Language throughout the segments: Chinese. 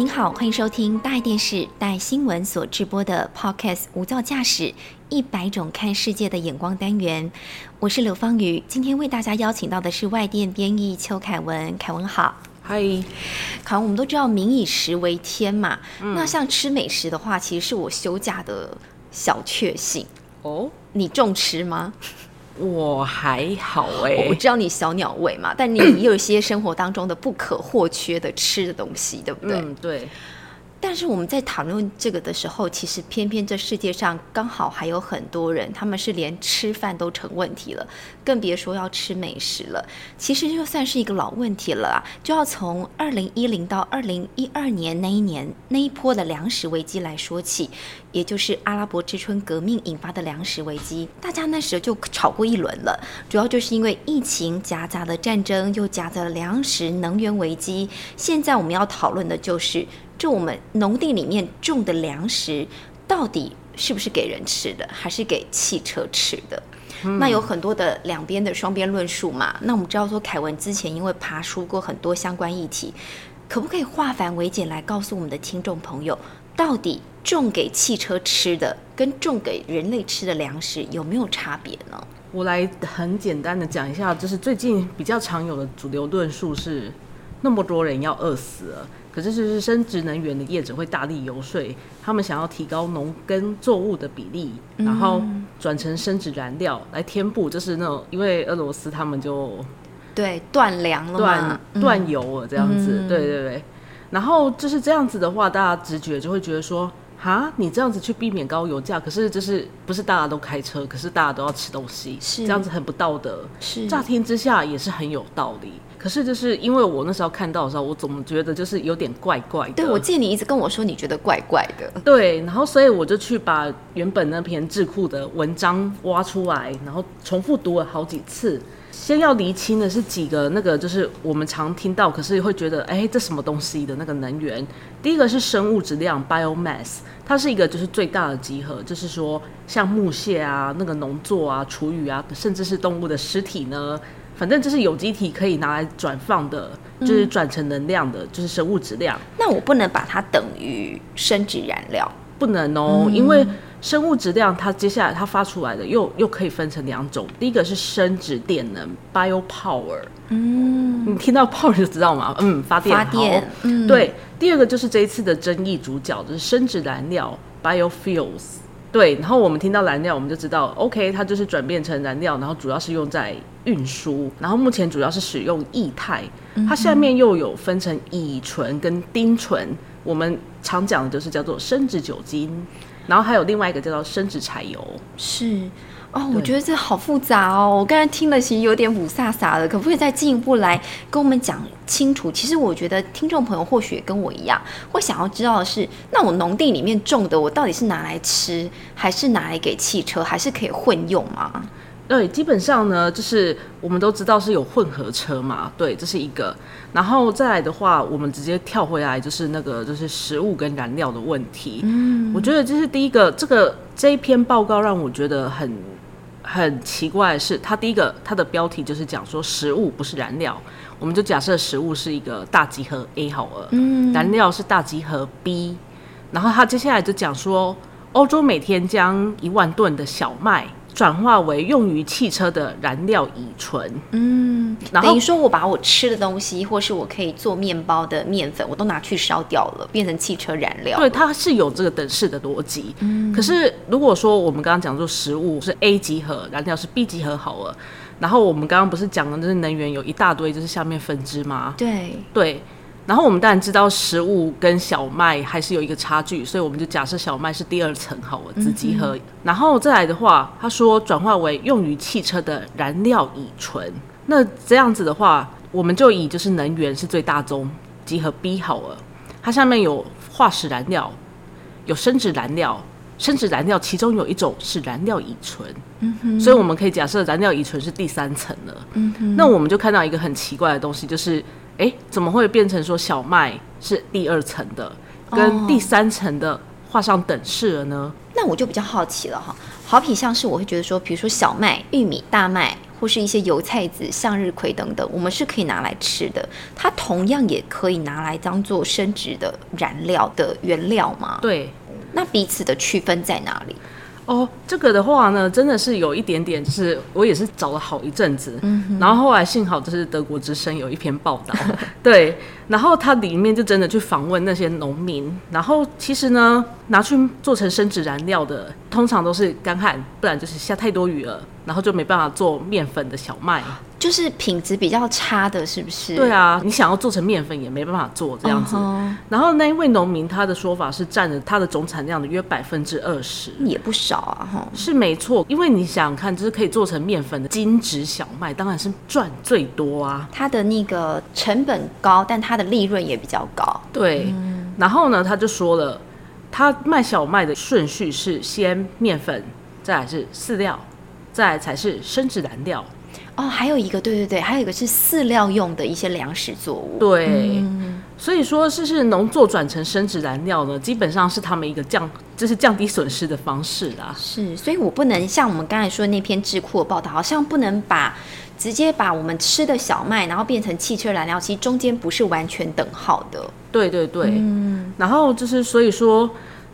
您好，欢迎收听大爱电视、大爱新闻所直播的 Podcast《无噪驾驶一百种看世界的眼光》单元。我是刘芳瑜，今天为大家邀请到的是外电编译邱凯文。凯文好，嗨，凯文，我们都知道民以食为天嘛，那像吃美食的话，其实是我休假的小确幸哦。你重吃吗？我还好哎，我知道你小鸟胃嘛，但你 有一些生活当中的不可或缺的吃的东西，对不对？嗯，对。但是我们在讨论这个的时候，其实偏偏这世界上刚好还有很多人，他们是连吃饭都成问题了，更别说要吃美食了。其实就算是一个老问题了啊，就要从二零一零到二零一二年那一年那一波的粮食危机来说起，也就是阿拉伯之春革命引发的粮食危机。大家那时候就吵过一轮了，主要就是因为疫情夹杂了战争，又夹杂了粮食能源危机。现在我们要讨论的就是。就我们农地里面种的粮食，到底是不是给人吃的，还是给汽车吃的？那有很多的两边的双边论述嘛。那我们知道说，凯文之前因为爬书过很多相关议题，可不可以化繁为简来告诉我们的听众朋友，到底种给汽车吃的跟种给人类吃的粮食有没有差别呢？我来很简单的讲一下，就是最近比较常有的主流论述是，那么多人要饿死了。可是，就是生殖能源的业者会大力游说，他们想要提高农耕作物的比例，然后转成生殖燃料来填补，就是那种因为俄罗斯他们就对断粮了断断油了这样子，对对对。然后就是这样子的话，大家直觉就会觉得说，哈，你这样子去避免高油价，可是就是不是大家都开车，可是大家都要吃东西，是。这样子很不道德，是。乍听之下也是很有道理。可是就是因为我那时候看到的时候，我总觉得就是有点怪怪的。对，我记得你一直跟我说你觉得怪怪的。对，然后所以我就去把原本那篇智库的文章挖出来，然后重复读了好几次。先要厘清的是几个那个就是我们常听到，可是会觉得哎这什么东西的那个能源。第一个是生物质量 （biomass），它是一个就是最大的集合，就是说像木屑啊、那个农作啊、厨余啊，甚至是动物的尸体呢。反正这是有机体可以拿来转放的，就是转成能量的，就是生物质量。那我不能把它等于生殖燃料，不能哦，因为生物质量它接下来它发出来的又又可以分成两种，第一个是生殖电能 （bio power），嗯，你听到 power 就知道吗？嗯，发电，发电，嗯，对。第二个就是这一次的争议主角，就是生殖燃料 （biofuels）。对，然后我们听到燃料，我们就知道，OK，它就是转变成燃料，然后主要是用在运输，然后目前主要是使用液态，它下面又有分成乙醇跟丁醇，我们常讲的就是叫做生殖酒精，然后还有另外一个叫做生殖柴油，是。哦，我觉得这好复杂哦！我刚才听了，其实有点五飒飒的，可不可以再进一步来跟我们讲清楚？其实我觉得听众朋友或许跟我一样，会想要知道的是，那我农地里面种的，我到底是拿来吃，还是拿来给汽车，还是可以混用吗？对，基本上呢，就是我们都知道是有混合车嘛，对，这是一个。然后再来的话，我们直接跳回来，就是那个就是食物跟燃料的问题。嗯，我觉得这是第一个，这个这一篇报告让我觉得很。很奇怪的是，它第一个它的标题就是讲说食物不是燃料，我们就假设食物是一个大集合 A 好了，嗯，燃料是大集合 B，然后它接下来就讲说，欧洲每天将一万吨的小麦。转化为用于汽车的燃料乙醇，嗯，然等于说我把我吃的东西，或是我可以做面包的面粉，我都拿去烧掉了，变成汽车燃料。对，它是有这个等式的逻辑。嗯，可是如果说我们刚刚讲说食物是 A 集合，燃料是 B 集合好了，然后我们刚刚不是讲的就是能源有一大堆就是下面分支吗？对，对。然后我们当然知道食物跟小麦还是有一个差距，所以我们就假设小麦是第二层好了，子集合。然后再来的话，他说转化为用于汽车的燃料乙醇。那这样子的话，我们就以就是能源是最大宗集合 B 好了。它下面有化石燃料，有生殖燃料，生质燃料，其中有一种是燃料乙醇，嗯哼，所以我们可以假设燃料乙醇是第三层了，嗯哼，那我们就看到一个很奇怪的东西，就是哎，怎么会变成说小麦是第二层的，跟第三层的画上等式了呢？那我就比较好奇了哈，好比像是我会觉得说，比如说小麦、玉米、大麦。或是一些油菜籽、向日葵等等，我们是可以拿来吃的。它同样也可以拿来当做生殖的燃料的原料吗？对。那彼此的区分在哪里？哦，这个的话呢，真的是有一点点，就是我也是找了好一阵子，嗯，然后后来幸好就是德国之声有一篇报道，对，然后它里面就真的去访问那些农民，然后其实呢，拿去做成生殖燃料的，通常都是干旱，不然就是下太多雨了。然后就没办法做面粉的小麦，就是品质比较差的，是不是？对啊，你想要做成面粉也没办法做这样子。然后那一位农民他的说法是占了他的总产量的约百分之二十，也不少啊，哈。是没错，因为你想想看，就是可以做成面粉的精致小麦，当然是赚最多啊。它的那个成本高，但它的利润也比较高。对，然后呢，他就说了，他卖小麦的顺序是先面粉，再来是饲料。再才是生殖燃料哦，还有一个对对对，还有一个是饲料用的一些粮食作物。对，所以说是是农作转成生殖燃料呢，基本上是他们一个降，就是降低损失的方式啦。是，所以我不能像我们刚才说那篇智库的报道，好像不能把直接把我们吃的小麦，然后变成汽车燃料，其实中间不是完全等号的。对对对，嗯，然后就是所以说，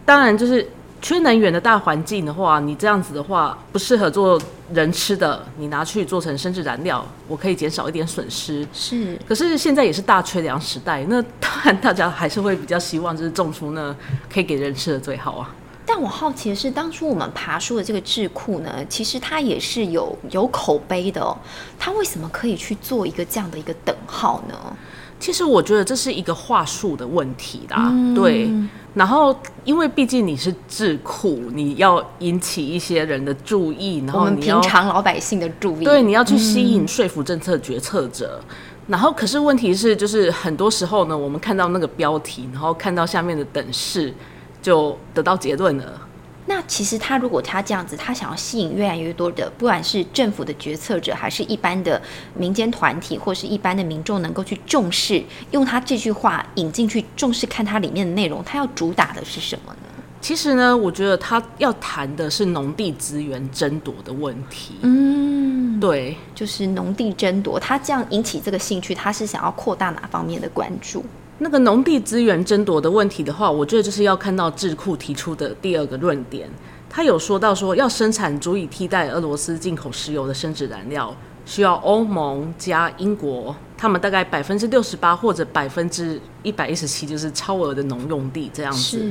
当然就是。缺能源的大环境的话，你这样子的话不适合做人吃的，你拿去做成生质燃料，我可以减少一点损失。是，可是现在也是大缺粮时代，那当然大家还是会比较希望就是种出那可以给人吃的最好啊。但我好奇的是，当初我们爬书的这个智库呢，其实它也是有有口碑的哦，它为什么可以去做一个这样的一个等号呢？其实我觉得这是一个话术的问题啦，对。然后，因为毕竟你是智库，你要引起一些人的注意，然后你平常老百姓的注意，对，你要去吸引说服政策决策者。然后，可是问题是，就是很多时候呢，我们看到那个标题，然后看到下面的等式，就得到结论了。那其实他如果他这样子，他想要吸引越来越多的，不管是政府的决策者，还是一般的民间团体，或是一般的民众，能够去重视，用他这句话引进去重视看它里面的内容，他要主打的是什么呢？其实呢，我觉得他要谈的是农地资源争夺的问题。嗯，对，就是农地争夺，他这样引起这个兴趣，他是想要扩大哪方面的关注？那个农地资源争夺的问题的话，我觉得就是要看到智库提出的第二个论点。他有说到说，要生产足以替代俄罗斯进口石油的生殖燃料，需要欧盟加英国，他们大概百分之六十八或者百分之一百一十七，就是超额的农用地这样子。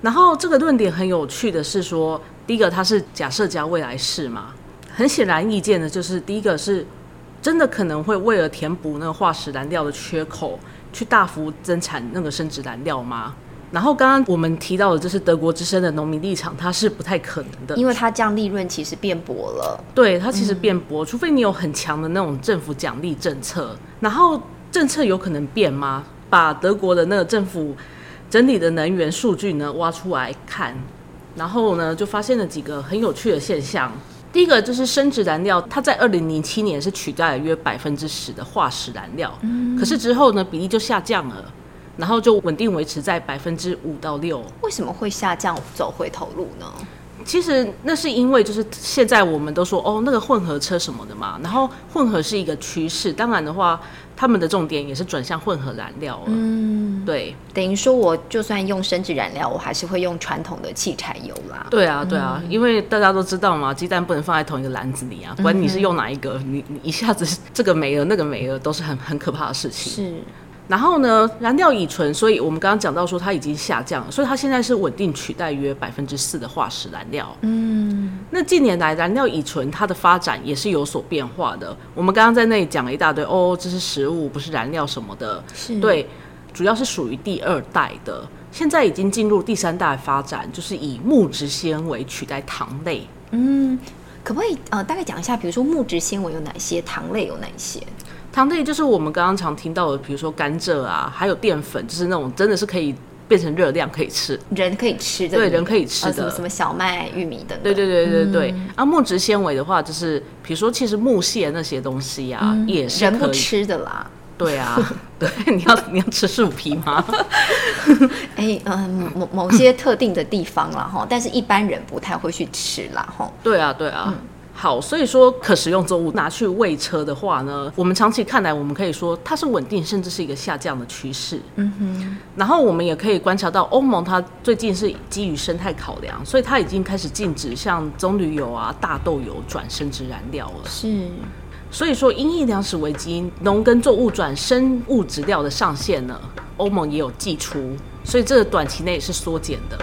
然后这个论点很有趣的是说，第一个它是假设加未来式嘛，很显然意见的就是第一个是真的可能会为了填补那个化石燃料的缺口。去大幅增产那个生殖燃料吗？然后刚刚我们提到的，就是德国之声的农民立场，它是不太可能的，因为它降利润其实变薄了。对，它其实变薄，除非你有很强的那种政府奖励政策。然后政策有可能变吗？把德国的那个政府整体的能源数据呢挖出来看，然后呢就发现了几个很有趣的现象。第一个就是生殖燃料，它在二零零七年是取代了约百分之十的化石燃料，可是之后呢比例就下降了，然后就稳定维持在百分之五到六。为什么会下降走回头路呢？其实那是因为就是现在我们都说哦那个混合车什么的嘛，然后混合是一个趋势，当然的话。他们的重点也是转向混合燃料了。嗯，对，等于说我就算用生殖燃料，我还是会用传统的汽柴油啦。对啊，对啊，因为大家都知道嘛，鸡蛋不能放在同一个篮子里啊，管你是用哪一个，你你一下子这个没了，那个没了，都是很很可怕的事情。是。然后呢，燃料乙醇，所以我们刚刚讲到说它已经下降，所以它现在是稳定取代约百分之四的化石燃料。嗯，那近年来燃料乙醇它的发展也是有所变化的。我们刚刚在那里讲了一大堆，哦，这是食物，不是燃料什么的。是，对，主要是属于第二代的，现在已经进入第三代发展，就是以木质纤维取代糖类。嗯，可不可以呃大概讲一下，比如说木质纤维有哪些，糖类有哪些？糖类就是我们刚刚常听到的，比如说甘蔗啊，还有淀粉，就是那种真的是可以变成热量可以吃。人可以吃的米，对人可以吃的呃什么什么小麦、玉米等等。对对对对对，啊，木质纤维的话，就是比如说，其实木屑那些东西啊，也是人不。吃的啦。对啊，对，你要你要吃树皮吗？哎，嗯，某某某些特定的地方啦哈，但是一般人不太会去吃啦哈。对啊，对啊。好，所以说可食用作物拿去喂车的话呢，我们长期看来，我们可以说它是稳定，甚至是一个下降的趋势。嗯哼。然后我们也可以观察到，欧盟它最近是基于生态考量，所以它已经开始禁止像棕榈油啊、大豆油转生殖燃料了。是，所以说，因应粮食危机，农耕作物转生物质料的上限呢，欧盟也有寄出，所以这个短期内是缩减的。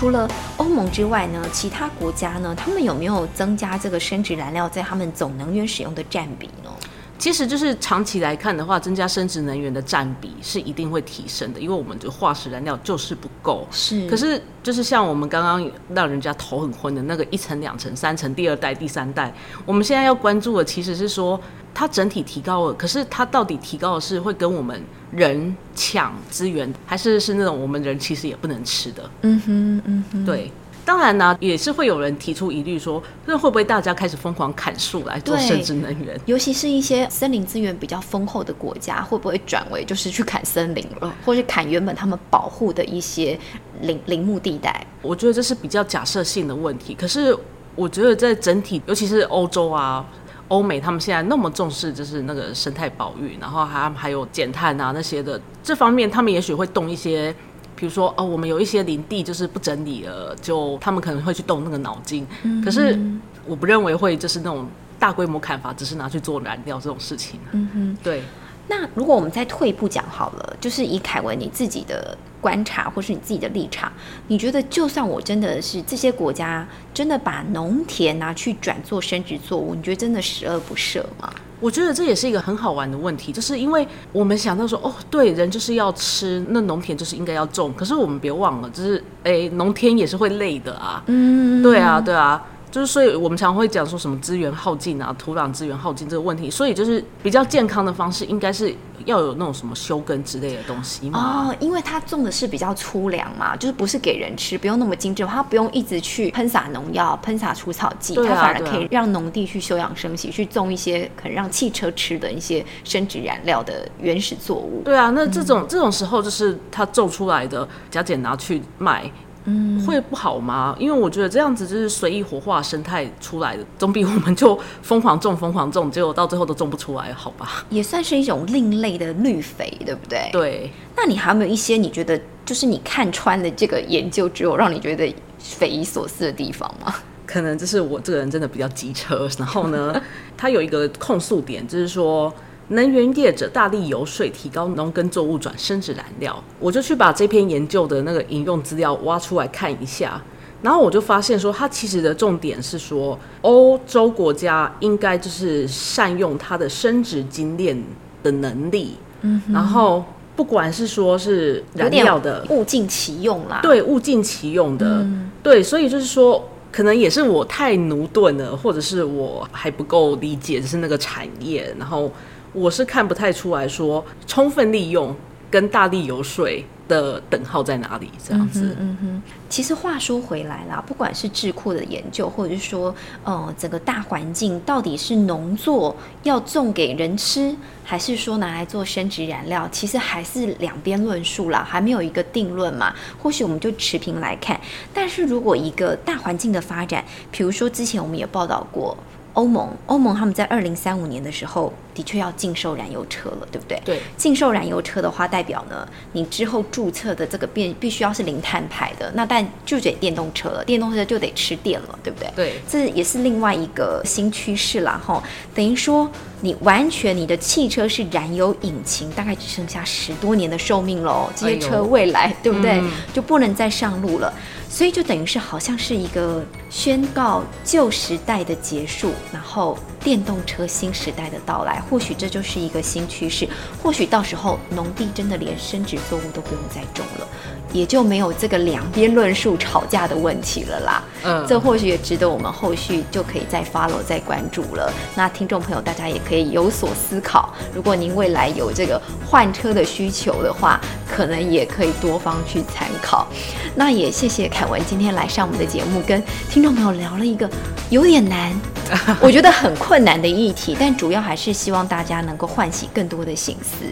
除了欧盟之外呢，其他国家呢，他们有没有增加这个生殖燃料在他们总能源使用的占比呢？其实就是长期来看的话，增加生殖能源的占比是一定会提升的，因为我们的化石燃料就是不够。是可是就是像我们刚刚让人家头很昏的那个一层、两层、三层、第二代、第三代，我们现在要关注的其实是说它整体提高了，可是它到底提高的是会跟我们人抢资源，还是是那种我们人其实也不能吃的？嗯哼，嗯哼，对。当然呢，也是会有人提出疑虑说，那会不会大家开始疯狂砍树来做对生殖能源？尤其是一些森林资源比较丰厚的国家，会不会转为就是去砍森林了，或是砍原本他们保护的一些林林木地带？我觉得这是比较假设性的问题。可是我觉得在整体，尤其是欧洲啊、欧美，他们现在那么重视就是那个生态保育，然后还还有减碳啊那些的这方面，他们也许会动一些。比如说，哦，我们有一些林地就是不整理了，就他们可能会去动那个脑筋。可是我不认为会就是那种大规模砍伐，只是拿去做燃料这种事情。嗯哼，对。那如果我们再退一步讲好了，就是以凯文你自己的观察，或是你自己的立场，你觉得就算我真的是这些国家真的把农田拿去转做生殖作物，你觉得真的十恶不赦吗？我觉得这也是一个很好玩的问题，就是因为我们想到说，哦，对，人就是要吃，那农田就是应该要种，可是我们别忘了，就是，哎，农田也是会累的啊，嗯，对啊，对啊，就是所以我们常会讲说什么资源耗尽啊，土壤资源耗尽这个问题，所以就是比较健康的方式，应该是要有那种什么休耕之类的东西嘛，哦，因为它种的是比较粗粮嘛，就是不是给人吃，不用那么精致，它不用一直去喷洒农药、喷洒除草剂，啊它反而可以让农地去休养生息，去种一些可能让汽车吃的一些生殖燃料的原始作物。对啊，那这种、这种时候就是它种出来的加减拿去卖。嗯，会不好吗？因为我觉得这样子就是随意活化生态出来的，总比我们就疯狂种、疯狂种，结果到最后都种不出来，好吧？也算是一种另类的绿肥，对不对？。对，那你还有没有一些你觉得就是你看穿的这个研究之后，让你觉得匪夷所思的地方吗？可能就是我这个人真的比较机车，然后呢，他有一个控诉点，就是说能源业者大力游说提高农耕作物转生殖燃料，我就去把这篇研究的那个引用资料挖出来看一下。然后我就发现说，它其实的重点是说，欧洲国家应该就是善用它的生殖精炼的能力，嗯，然后不管是说是燃料的，物尽其用啦。，对，物尽其用的，对，所以就是说，可能也是我太驽钝了，或者是我还不够理解，就是那个产业，然后我是看不太出来说充分利用跟大力游说的等号在哪里，这样子。嗯哼，其实话说回来啦，不管是智库的研究，或者是说，呃，整个大环境到底是农作要种给人吃，还是说拿来做生殖燃料，其实还是两边论述啦，还没有一个定论嘛。或许我们就持平来看，但是如果一个大环境的发展，比如说之前我们也报道过。欧盟，欧盟他们在二零三五年的时候，的确要禁售燃油车了，对不对？对，禁售燃油车的话，代表呢，你之后注册的这个变必须要是零碳排的，那但就得电动车了，电动车就得吃电了，对不对？对，这也是另外一个新趋势啦，哈。等于说，你完全你的汽车是燃油引擎，大概只剩下十多年的寿命喽。这些车未来对不对，就不能再上路了。所以就等于是好像是一个宣告旧时代的结束，然后电动车新时代的到来。或许这就是一个新趋势。或许到时候农地真的连生殖作物都不用再种了。也就没有这个两边论述吵架的问题了啦。嗯，这或许也值得我们后续就可以再 follow 再关注了。那听众朋友，大家也可以有所思考。如果您未来有这个换车的需求的话，可能也可以多方去参考。那也谢谢凯文今天来上我们的节目，跟听众朋友聊了一个有点难，我觉得很困难的议题，但主要还是希望大家能够唤起更多的心思。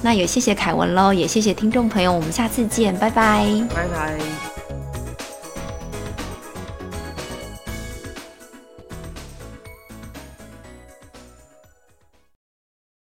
那也谢谢凯文喽，也谢谢听众朋友，我们下次见，拜拜，拜拜。